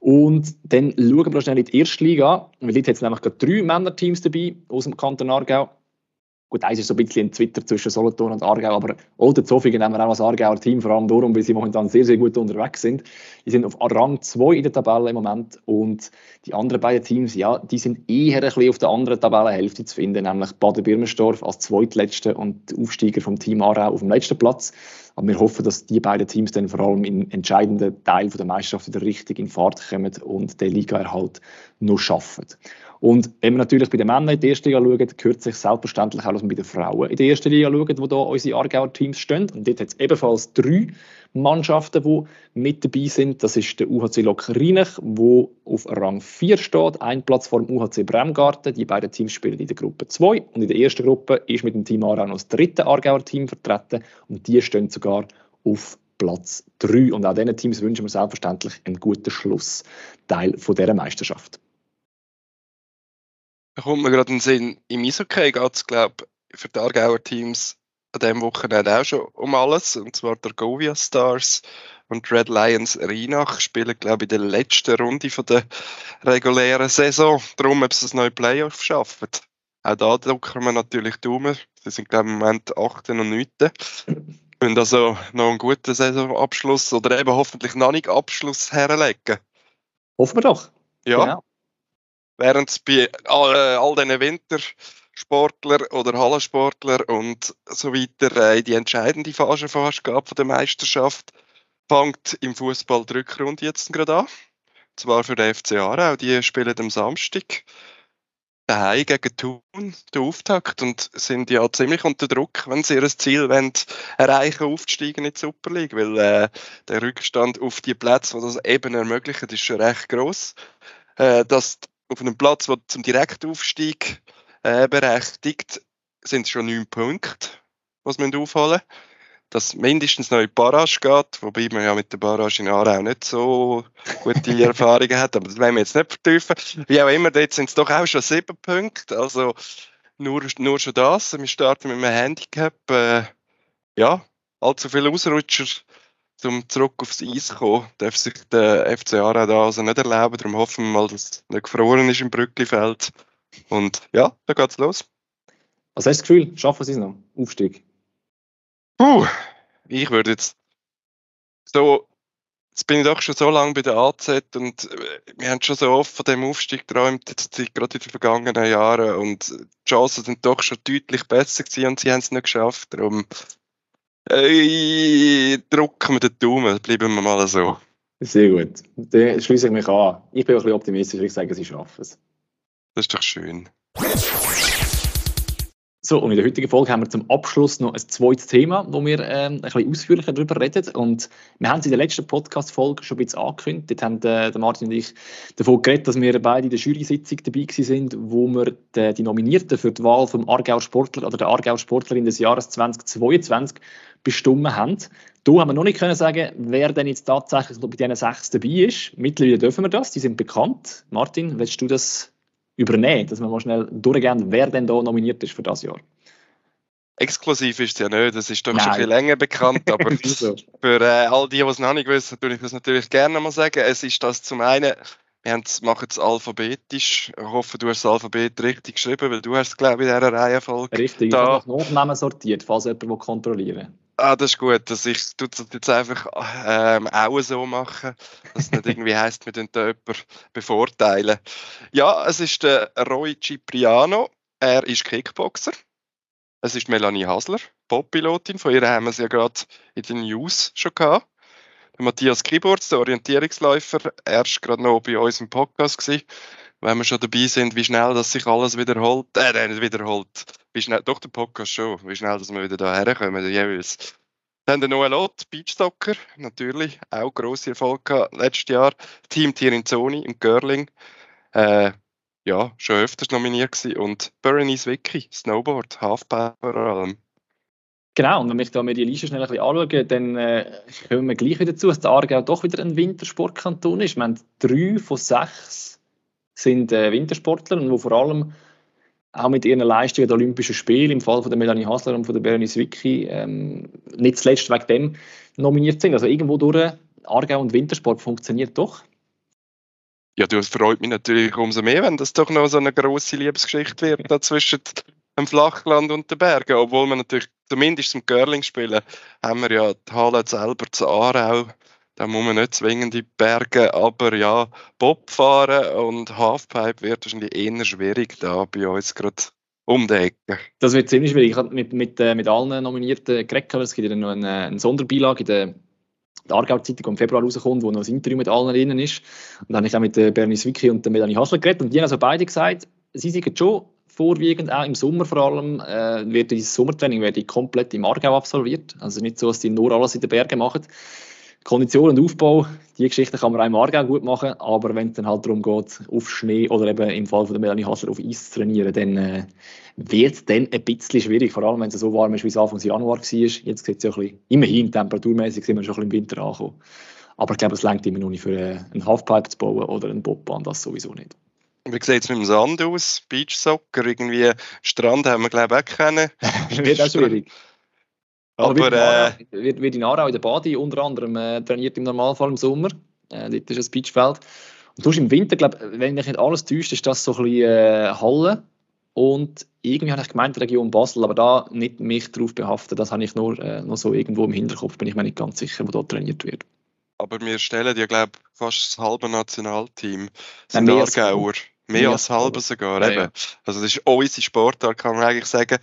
Und dann schauen wir schnell in die erste Liga weil dort hat es nämlich gerade drei Männerteams dabei aus dem Kanton Aargau. Gut, eins ist so ein bisschen ein Twitter zwischen Solothurn und Aargau, aber Olden Zofingen nehmen wir auch als Aargauer Team, vor allem darum, weil sie momentan sehr, sehr gut unterwegs sind. Die sind auf Rang 2 in der Tabelle im Moment und die anderen beiden Teams, ja, die sind eher ein bisschen auf der anderen Tabellenhälfte zu finden, nämlich Baden-Birmenstorf als zweitletzte und Aufsteiger vom Team Aarau auf dem letzten Platz. Aber wir hoffen, dass die beiden Teams dann vor allem im entscheidenden Teil der Meisterschaft wieder richtig in Fahrt kommen und den Ligaerhalt noch schaffen. Und wenn wir natürlich bei den Männern in der ersten Liga schauen, gehört sich selbstverständlich auch, dass wir bei den Frauen in der ersten Liga schauen, wo da unsere Aargauer Teams stehen. Und dort hat es ebenfalls drei Mannschaften, die mit dabei sind. Das ist der UHC Lok Rheinach, wo auf Rang 4 steht, ein Platz vor dem UHC Bremgarten. Die beiden Teams spielen in der Gruppe 2 und in der ersten Gruppe ist mit dem Team Aarau noch das dritte Aargauer Team vertreten und die stehen sogar auf Platz 3. Und auch diesen Teams wünschen wir selbstverständlich einen guten Schlussteil von dieser Meisterschaft. Da kommt mir gerade in den Sinn, im Eishockey geht es, glaube ich, für die Aargauer Teams an diesem Wochenende auch schon um alles. Und zwar der Govia Stars und Red Lions Rheinach spielen, glaube ich, in der letzten Runde von der regulären Saison. Darum, ob sie das neue Playoff schaffen. Auch da drücken wir natürlich Daumen. Sie sind, glaube ich, im Moment 8. und 9. Und also noch einen guten Saisonabschluss oder eben hoffentlich noch nicht Abschluss herlegen. Hoffen wir doch. Ja. Genau. Während es bei all, äh, all diesen Wintersportler oder Hallensportler und so weiter äh, die entscheidende Phase fast gab von der Meisterschaft, fängt im Fußball die Rückrunde jetzt gerade an. Und zwar für den FC Aarau. Die spielen am Samstag daheim gegen Thun den Auftakt und sind ja ziemlich unter Druck, wenn sie ihr Ziel wollen, erreichen aufzusteigen in die Super League, weil äh, der Rückstand auf die Plätze, die das eben ermöglichen, ist schon recht groß. Äh, dass auf einem Platz, der zum Direktaufstieg äh, berechtigt, sind es schon neun Punkte, was man aufholen dass mindestens noch in die Barrage geht, wobei man ja mit der Barrage in Aarau nicht so gute Erfahrungen hat, aber das wollen wir jetzt nicht vertiefen. Wie auch immer, dort sind es doch auch schon sieben Punkte, also nur, nur schon das. Wir starten mit einem Handicap. Äh, ja, allzu viele Ausrutscher um zurück aufs Eis kommen, darf sich der FC Aarau da also nicht erlauben. Darum hoffen wir mal, dass es nicht gefroren ist im Brücklifeld. Und ja, da geht's los. Was hast du das Gefühl? Schaffen sie es noch? Aufstieg? Puh, ich würde jetzt so, jetzt bin ich doch schon so lange bei der AZ und äh, wir haben schon so oft von dem Aufstieg geträumt, jetzt gerade in den vergangenen Jahren und die Chancen sind doch schon deutlich besser gewesen und sie haben es nicht geschafft. Darum drücken wir den Daumen, bleiben wir mal so. Sehr gut. Dann schließe ich mich an. Ich bin ein bisschen optimistisch, ich sage, sie schaffen es. Das ist doch schön. So, und in der heutigen Folge haben wir zum Abschluss noch ein zweites Thema, wo wir ähm, ein bisschen ausführlicher darüber reden. Und wir haben es in der letzten Podcast-Folge schon ein bisschen angekündigt. Dort haben äh, der Martin und ich davon geredet, dass wir beide in der Jury-Sitzung dabei sind, wo wir die, die Nominierten für die Wahl vom Aargauer Sportler oder der Aargauer Sportlerin des Jahres 2022 bestimmen haben. Da haben wir noch nicht können sagen, wer denn jetzt tatsächlich bei diesen sechs dabei ist. Mittlerweile dürfen wir das, die sind bekannt. Martin, willst du das übernehmen, dass wir mal schnell durchgehen, wer denn da nominiert ist für das Jahr? Exklusiv ist es ja nicht, das ist doch Nein. schon ein bisschen länger bekannt, aber so. für äh, all die, die es noch nicht wissen, würde ich das natürlich gerne mal sagen. Es ist das zum einen, wir machen es alphabetisch. Ich hoffe, du hast das Alphabet richtig geschrieben, weil du hast es, glaube ich, in dieser Reihenfolge. Richtig, da. ich habe Nachnamen sortiert, falls jemand kontrollieren will. Ah, das ist gut, dass ich das jetzt einfach ähm, auch so machen, dass es nicht irgendwie heisst, wir den da jemanden bevorteilen. Ja, es ist der Roy Cipriano, er ist Kickboxer. Es ist Melanie Hasler, Poppilotin, von ihr haben wir es ja gerade in den News schon gehabt. Der Matthias Kiburz, der Orientierungsläufer, er war gerade noch bei uns im Podcast gewesen. Wenn wir schon dabei sind, wie schnell das sich alles wiederholt, äh, nicht wiederholt, wie schnell, doch der Podcast schon, wie schnell, dass wir wieder da herkommen, jeweils. Dann der Noel Ott, Beachstocker, natürlich, auch grosse Erfolg gehabt letztes Jahr. Team Tirinzoni im Girling, äh, ja, schon öfters nominiert gewesen. Und Berenice Vicky, Snowboard, Halfpipe vor allem. Genau, und wenn wir da mir die Liste schnell ein bisschen anschauen, dann äh, kommen wir gleich wieder zu, dass der Aargau doch wieder ein Wintersportkanton ist. Wir haben drei von sechs sind äh, Wintersportler und wo vor allem auch mit ihren Leistungen der Olympischen Spiele, im Fall von der Melanie Hasler und von der Berenice Wicki, ähm, nicht zuletzt wegen dem nominiert sind. Also irgendwo durch Aargau und Wintersport funktioniert doch. Ja, das freut mich natürlich umso mehr, wenn das doch noch so eine grosse Liebesgeschichte wird da zwischen am Flachland und den Bergen. Obwohl wir natürlich, zumindest zum Curling spielen, haben wir ja die Halle selber zu Aarau. Da muss man nicht zwingend in die Berge, aber ja, Bob fahren und Halfpipe wird wahrscheinlich eher schwierig da bei uns gerade um die Ecke. Das wird ziemlich schwierig. Ich habe mit, mit, äh, mit allen Nominierten geredet, es gibt ja noch eine, eine Sonderbeilage in der die Aargau-Zeitung, die im Februar rauskommt, wo noch ein Interview mit allen drinnen ist. Und dann habe ich auch mit der Bernice Wicki und der Melanie Hassler geredet und die haben also beide gesagt, sie sind schon vorwiegend, auch im Sommer vor allem, äh, wird dieses Sommertraining werde komplett im Aargau absolviert. Also nicht so, dass die nur alles in den Bergen machen. Kondition und Aufbau, die Geschichte kann man auch im Aargau gut machen, aber wenn es dann halt darum geht, auf Schnee oder eben im Fall von der Melanie Hassler auf Eis zu trainieren, dann äh, wird es dann ein bisschen schwierig, vor allem wenn es so warm ist, wie es Anfang Januar war. Jetzt sieht es ja ein bisschen, immerhin temperaturmäßig sind wir schon ein bisschen im Winter angekommen. Aber ich glaube, es längt immer noch nicht für äh, einen Halfpipe zu bauen oder einen Bobbahn, das sowieso nicht. Wie sieht es mit dem Sand aus? Beachsoccer, irgendwie Strand haben wir glaube ich auch kennen. wird auch schwierig. Aber, wird, in Aarau, äh, wird, wird in Aarau in der Badi unter anderem äh, trainiert im Normalfall im Sommer. Äh, dort ist ein Beachfeld. Und du hast im Winter, glaube wenn mich nicht alles täuscht, ist das so ein bisschen äh, Halle. Und irgendwie habe ich gemeint, die Region Basel, aber da nicht mich darauf behaftet. Das habe ich nur äh, noch so irgendwo im Hinterkopf, bin ich mir nicht ganz sicher, wo dort trainiert wird. aber wir stellen ja, glaube ich, fast das halbe Nationalteam. Nein, Sind mehr als-. Mehr mehr als halbe sogar. Ja, eben. ja. Also das ist unsere Sportart, kann man eigentlich sagen.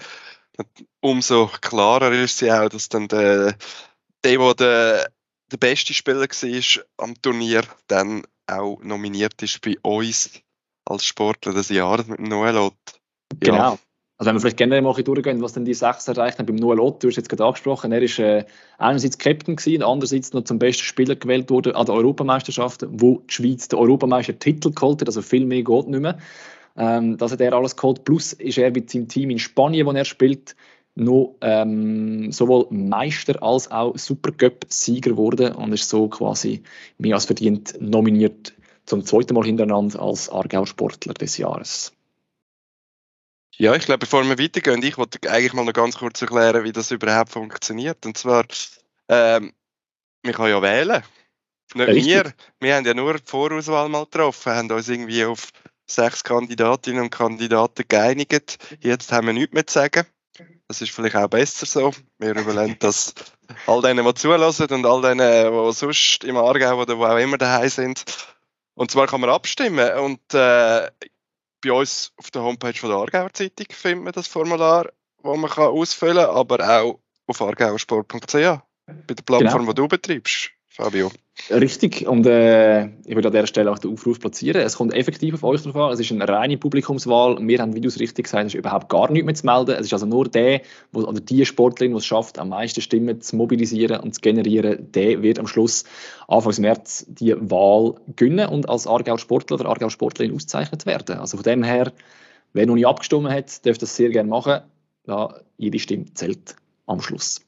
Umso klarer ist sie auch, dass dann der, der, der, der, der beste Spieler war am Turnier, dann auch nominiert ist bei uns als Sportler des Jahres mit Noel Ott. Ja. Genau. Also wenn wir vielleicht generell mal durchgehen, was denn die sechs erreicht haben beim Noel Ott, du hast jetzt gerade angesprochen, er ist äh, einerseits Captain gewesen, andererseits noch zum besten Spieler gewählt worden an der Europameisterschaft, wo die Schweiz den Europameistertitel geholt hat, also viel mehr geht nicht mehr. Ähm, das hat er alles geholt, plus ist er mit seinem Team in Spanien, wo er spielt, noch ähm, sowohl Meister als auch Supercup-Sieger geworden und ist so quasi mehr als verdient nominiert zum zweiten Mal hintereinander als Aargau-Sportler des Jahres. Ja, ich glaube, bevor wir weitergehen, ich wollte eigentlich mal noch ganz kurz erklären, wie das überhaupt funktioniert. Und zwar, ähm, man kann ja wählen. Nicht Richtig. wir. Wir haben ja nur die Vorauswahl mal getroffen, haben uns irgendwie auf sechs Kandidatinnen und Kandidaten geeinigt. Jetzt haben wir nichts mehr zu sagen. Das ist vielleicht auch besser so. Wir überlassen das all denen, die zulassen und all denen, die sonst im Aargau oder wo auch immer daheim sind. Und zwar kann man abstimmen. Und äh, bei uns auf der Homepage von der Aargauer Zeitung findet man das Formular, das man kann ausfüllen kann, aber auch auf aargauersport.ch, bei der Plattform, Genau. die du betreibst, Fabio. Richtig, und äh, ich würde an dieser Stelle auch den Aufruf platzieren. Es kommt effektiv auf euch drauf an. Es ist eine reine Publikumswahl. Wir haben, wie du es richtig gesagt hast, überhaupt gar nichts mehr zu melden. Es ist also nur der, wo, oder die Sportlerin, die es schafft, am meisten Stimmen zu mobilisieren und zu generieren, der wird am Schluss Anfang März die Wahl gewinnen und als Aargau Sportler oder Aargau Sportlerin ausgezeichnet werden. Also von dem her, wer noch nicht abgestimmt hat, darf das sehr gerne machen. Ja, jede Stimme zählt am Schluss.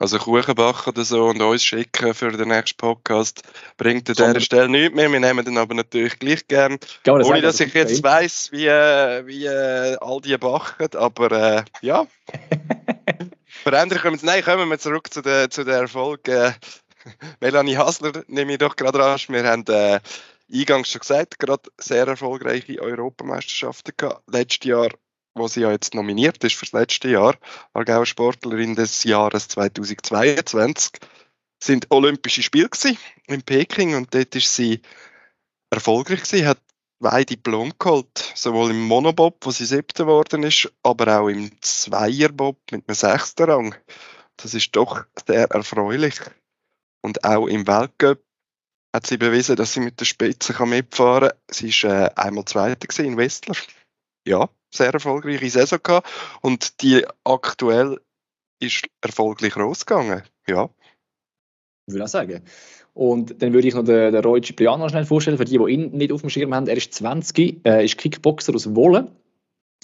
Also Kuchen backen oder so und uns schicken für den nächsten Podcast bringt an Sondern- dieser Stelle nichts mehr. Wir nehmen den aber natürlich gleich gern. Ohne sagen? dass ich jetzt weiss, wie, äh, wie äh, all die backen, aber äh, ja. Verändern können wir Nein, kommen wir zurück zu der, zu der Erfolg. Äh, Melanie Hasler nehme ich doch gerade rasch. Wir haben äh, eingangs schon gesagt, gerade sehr erfolgreiche Europameisterschaften gehabt. Letztes Jahr, wo sie ja jetzt nominiert ist fürs letzte Jahr, Aargauer Sportlerin des Jahres 2022, sind Olympische Spiele in Peking und dort ist sie erfolgreich gewesen, hat zwei Diplome geholt, sowohl im Monobob, wo sie siebte geworden ist, aber auch im Zweierbob mit einem sechsten Rang. Das ist doch sehr erfreulich. Und auch im Weltcup hat sie bewiesen, dass sie mit der Spitze mitfahren kann. Sie war äh, einmal Zweite in Westler. Ja, sehr erfolgreiche Saison gehabt. Und die aktuell ist erfolgreich rausgegangen. Ja. würde ich auch sagen. Und dann würde ich noch den, den Roy Cipriano schnell vorstellen, für die, die ihn nicht auf dem Schirm haben. Er ist 20, äh, ist Kickboxer aus Wolle.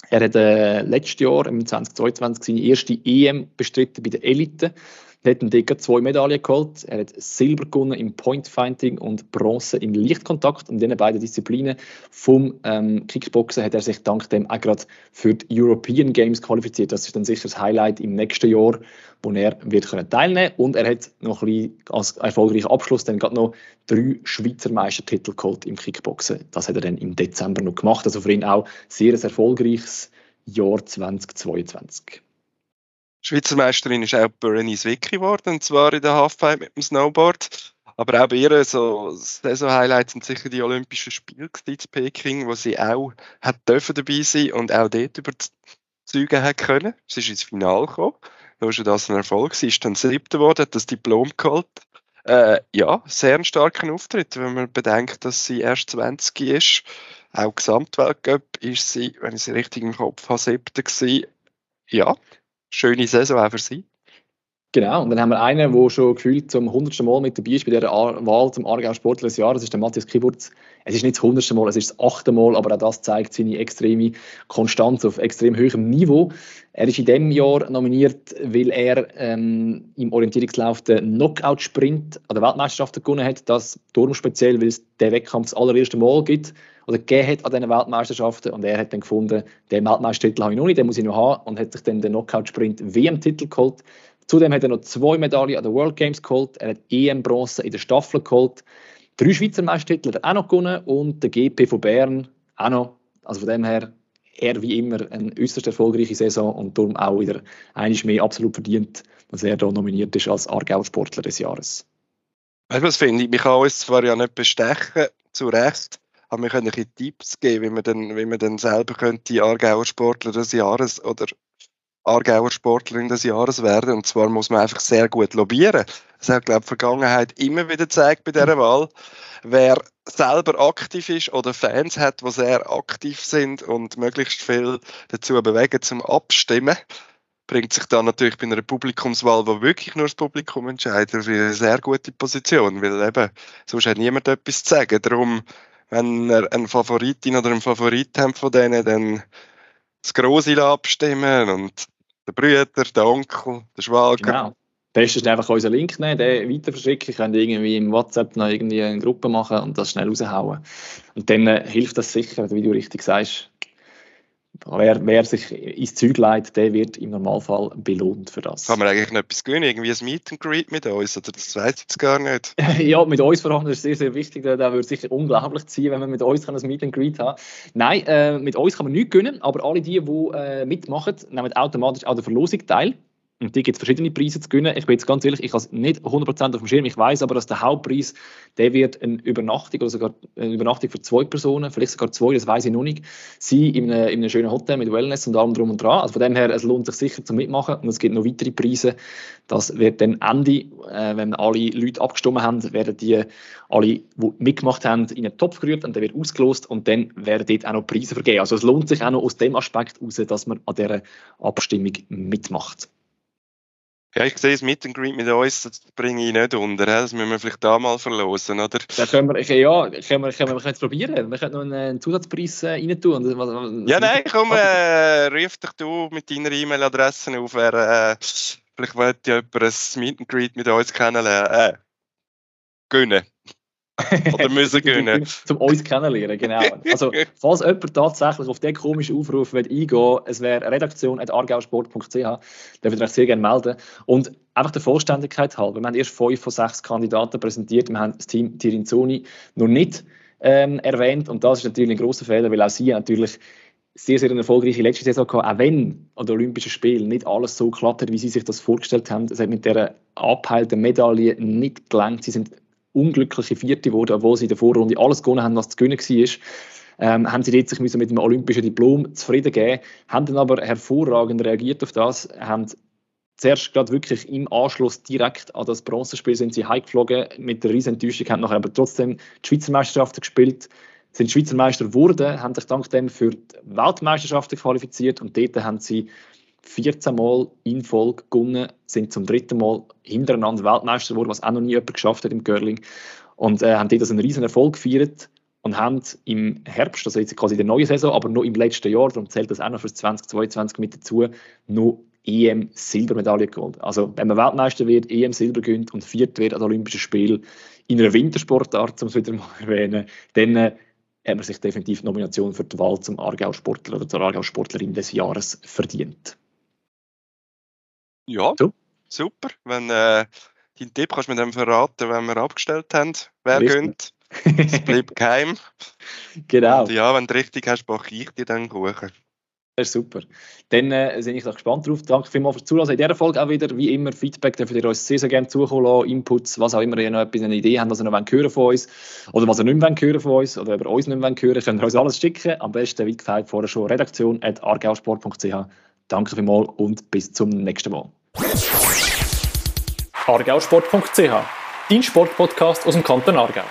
Er hat äh, letztes Jahr, im 2022, seine erste EM bestritten bei der Elite. Er hat dort gerade zwei Medaillen geholt. Er hat Silber gewonnen im Pointfinding und Bronze im Lichtkontakt. Und in diesen beiden Disziplinen vom ähm, Kickboxen hat er sich dank dem auch gerade für die European Games qualifiziert. Das ist dann sicher das Highlight im nächsten Jahr, wo er wird können teilnehmen Und er hat noch ein bisschen als erfolgreicher Abschluss dann gerade noch drei Schweizer Meistertitel geholt im Kickboxen. Das hat er dann im Dezember noch gemacht. Also für ihn auch sehr ein erfolgreiches Jahr 2022. Schweizer Meisterin ist auch Berenice Vicky geworden, und zwar in der Halfpipe mit dem Snowboard. Aber auch bei ihr so Saison-Highlights sind sicher die Olympischen Spiele in Peking, wo sie auch hat dürfen dabei sein und auch dort überzeugen hat können. Sie ist ins Finale gekommen. Da war das ein Erfolg. Sie ist dann siebte geworden, hat das Diplom geholt. Äh, ja, sehr einen starken Auftritt, wenn man bedenkt, dass sie erst 20 ist. Auch Gesamtweltcup ist sie, wenn ich sie richtig im Kopf habe, siebte gewesen. Ja, schöne Saison auch für sie. Genau, und dann haben wir einen, der schon gefühlt zum hundertsten Mal mit dabei ist bei dieser Wahl zum Aargau Sportler des Jahres, das ist der Matthias Kiburz. Es ist nicht das hundertste Mal, es ist das achte Mal, aber auch das zeigt seine extreme Konstanz auf extrem hohem Niveau. Er ist in diesem Jahr nominiert, weil er ähm, im Orientierungslauf den Knockout-Sprint an der Weltmeisterschaft gewonnen hat. Das darum speziell, weil es den Wettkampf das allererste Mal gibt oder gegeben hat an diesen Weltmeisterschaften. Und er hat dann gefunden, den Weltmeistertitel habe ich noch nicht, den muss ich noch haben und hat sich dann den Knockout-Sprint WM-Titel geholt. Zudem hat er noch zwei Medaillen an den World Games geholt. Er hat EM-Bronze in der Staffel geholt. Drei Schweizer Meistertitel hat er auch noch gewonnen und der GP von Bern auch noch. Also von dem her, er wie immer eine äußerst erfolgreiche Saison und darum auch wieder einiges mehr absolut verdient, dass er da nominiert ist als Aargauer Sportler des Jahres. Weißt du, was finde ich? Man kann uns zwar ja nicht bestechen, zu Recht, aber wir können ein Tipps geben, wie man dann, wie man dann selber könnte Aargauer Sportler des Jahres oder Aargauer Sportlerin des Jahres werden. Und zwar muss man einfach sehr gut lobbyieren. Das hat, glaube ich, die Vergangenheit immer wieder gezeigt bei dieser Wahl. Wer selber aktiv ist oder Fans hat, die sehr aktiv sind und möglichst viel dazu bewegen zum Abstimmen, bringt sich dann natürlich bei einer Publikumswahl, wo wirklich nur das Publikum entscheidet, für eine sehr gute Position, weil eben sonst hat niemand etwas zu sagen. Darum, wenn ihr eine Favoritin oder einen Favorit habt von denen, dann das Grosse abstimmen und der Brüder, der Onkel, der Schwager. Genau. Beste ist einfach unseren Link nehmen, den weiter verschicken, könnt irgendwie im WhatsApp noch irgendwie eine Gruppe machen und das schnell raushauen. Und dann äh, hilft das sicher, wie du richtig sagst. Wer, wer sich ins Zeug leitet, der wird im Normalfall belohnt für das. Kann man eigentlich noch etwas gewinnen? Irgendwie ein Meet and Greet mit uns? Oder das weiß ich jetzt gar nicht. ja, mit uns vor allem, ist sehr, sehr wichtig. Da, würde sicher unglaublich ziehen, wenn man mit uns ein Meet and Greet haben Nein, äh, mit uns kann man nichts gewinnen, aber alle die, die äh, mitmachen, nehmen automatisch auch der Verlosung teil. Und die gibt es verschiedene Preise zu gewinnen. Ich bin jetzt ganz ehrlich, ich habe es nicht 100% auf dem Schirm. Ich weiß aber, dass der Hauptpreis, der wird eine Übernachtung oder sogar eine Übernachtung für zwei Personen, vielleicht sogar zwei, das weiß ich noch nicht, sein in einem, in einem schönen Hotel mit Wellness und allem drum und dran. Also von dem her, es lohnt sich sicher zum Mitmachen. Und es gibt noch weitere Preise. Das wird dann Ende, äh, wenn alle Leute abgestimmt haben, werden die alle, die mitgemacht haben, in einen Topf gerührt und der wird ausgelost und dann werden dort auch noch Preise vergeben. Also es lohnt sich auch noch aus dem Aspekt heraus, dass man an dieser Abstimmung mitmacht. Ja, ich sehe es mit and Greet mit uns, das bringe ich nicht unter. Das müssen wir vielleicht da mal verlosen, oder? Da können wir, ja, können wir, können wir, können es probieren. Wir können noch einen Zusatzpreis äh, rein tun. Ja, nein, komm, äh, ruf dich du mit deiner E-Mail-Adresse auf. Wer, äh, vielleicht wollte ja jemand ein Meet and Greet mit uns kennenlernen. Äh, gönnen. Oder müssen gönnen. Zum uns kennenlernen, genau. Also, falls jemand tatsächlich auf diesen komischen Aufruf eingehen will, es wäre redaktion.argausport.ch, dürft ihr euch sehr gerne melden. Und einfach der Vollständigkeit halber, wir haben erst fünf von sechs Kandidaten präsentiert, wir haben das Team Tirinzoni noch nicht ähm, erwähnt und das ist natürlich ein großer Fehler, weil auch sie natürlich sehr, sehr eine erfolgreiche letzte Saison gehabt, auch wenn an den Olympischen Spielen nicht alles so geklappt hat, wie sie sich das vorgestellt haben. Es hat mit der abheilten Medaille nicht gelangt. Sie sind unglückliche Vierte geworden, obwohl sie in der Vorrunde alles gewonnen haben, was zu gewinnen war. Ähm, haben sie jetzt sich mit dem olympischen Diplom zufrieden geben, haben dann aber hervorragend reagiert auf das, haben zuerst gerade wirklich im Anschluss direkt an das Bronzespiel sind sie heimgeflogen mit der riesen Enttäuschung, haben nachher aber trotzdem die Schweizer Meisterschaften gespielt, sind Schweizer Meister geworden, haben sich dank dem für die Weltmeisterschaften qualifiziert und dort haben sie 14 Mal in Folge gewonnen, sind zum dritten Mal hintereinander Weltmeister geworden, was auch noch nie jemand geschafft hat im Curling. Und äh, haben dort also einen riesen Erfolg gefeiert und haben im Herbst, also jetzt quasi in der neuen Saison, aber noch im letzten Jahr, darum zählt das auch noch für 2022 mit dazu, noch EM-Silbermedaille geholt. Also wenn man Weltmeister wird, EM-Silber gönnt und viert wird an Olympischen Spielen in einer Wintersportart, um es wieder mal erwähnen, dann äh, hat man sich definitiv die Nomination für die Wahl zum Aargau-Sportler oder zur Aargau-Sportlerin des Jahres verdient. Ja, so. super. Wenn äh, deinen Tipp kannst du mir dann verraten, wenn wir abgestellt haben, wer Richtig. gönnt. Es bleibt geheim. Genau. Und ja, wenn du richtig hast, backe ich dir dann Kuchen. Das ist super. Dann äh, bin ich gespannt drauf. Danke vielmals fürs Zuhören. In dieser Folge auch wieder, wie immer, Feedback dürft ihr uns sehr, sehr gerne zukommen lassen, Inputs, was auch immer ihr noch etwas, eine Idee habt, was ihr noch hören von uns oder was ihr nicht mehr hören von uns oder über uns nicht mehr hören könnt ihr uns alles schicken. Am besten, wie gesagt, vorher schon redaktion at argausport.ch. Danke vielmals und bis zum nächsten Mal. argausport.ch, dein Sportpodcast aus dem Kanton Aargau.